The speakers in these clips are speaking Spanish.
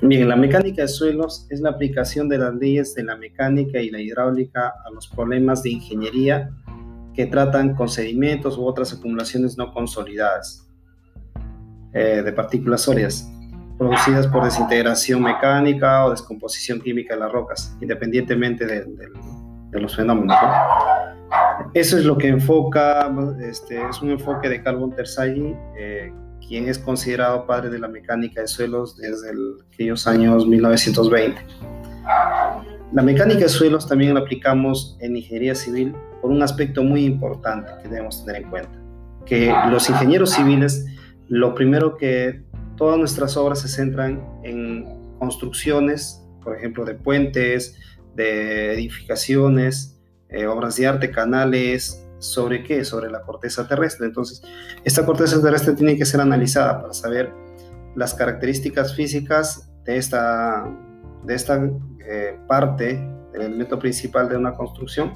Bien, la mecánica de suelos es la aplicación de las leyes de la mecánica y la hidráulica a los problemas de ingeniería que tratan con sedimentos u otras acumulaciones no consolidadas eh, de partículas sólidas producidas por desintegración mecánica o descomposición química de las rocas, independientemente de, los fenómenos. Eso es lo que enfoca, este, es un enfoque de Carl Terzaghi, eh, quien es considerado padre de la mecánica de suelos desde aquellos años 1920. La mecánica de suelos también la aplicamos en ingeniería civil por un aspecto muy importante que debemos tener en cuenta, que los ingenieros civiles, lo primero que todas nuestras obras se centran en construcciones, por ejemplo, de puentes, de edificaciones, eh, obras de arte, canales, ¿sobre qué? Sobre la corteza terrestre. Entonces, esta corteza terrestre tiene que ser analizada para saber las características físicas de esta, de esta eh, parte del elemento principal de una construcción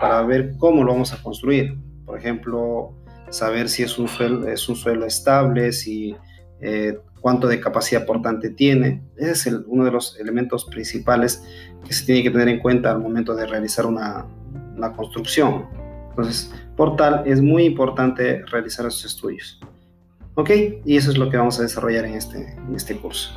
para ver cómo lo vamos a construir. Por ejemplo, saber si es un suelo, es un suelo estable, si eh, cuánto de capacidad portante tiene. Ese es uno de los elementos principales que se tiene que tener en cuenta al momento de realizar una, una construcción. Entonces, por tal, es muy importante realizar esos estudios. ¿Ok? Y eso es lo que vamos a desarrollar en este, en este curso.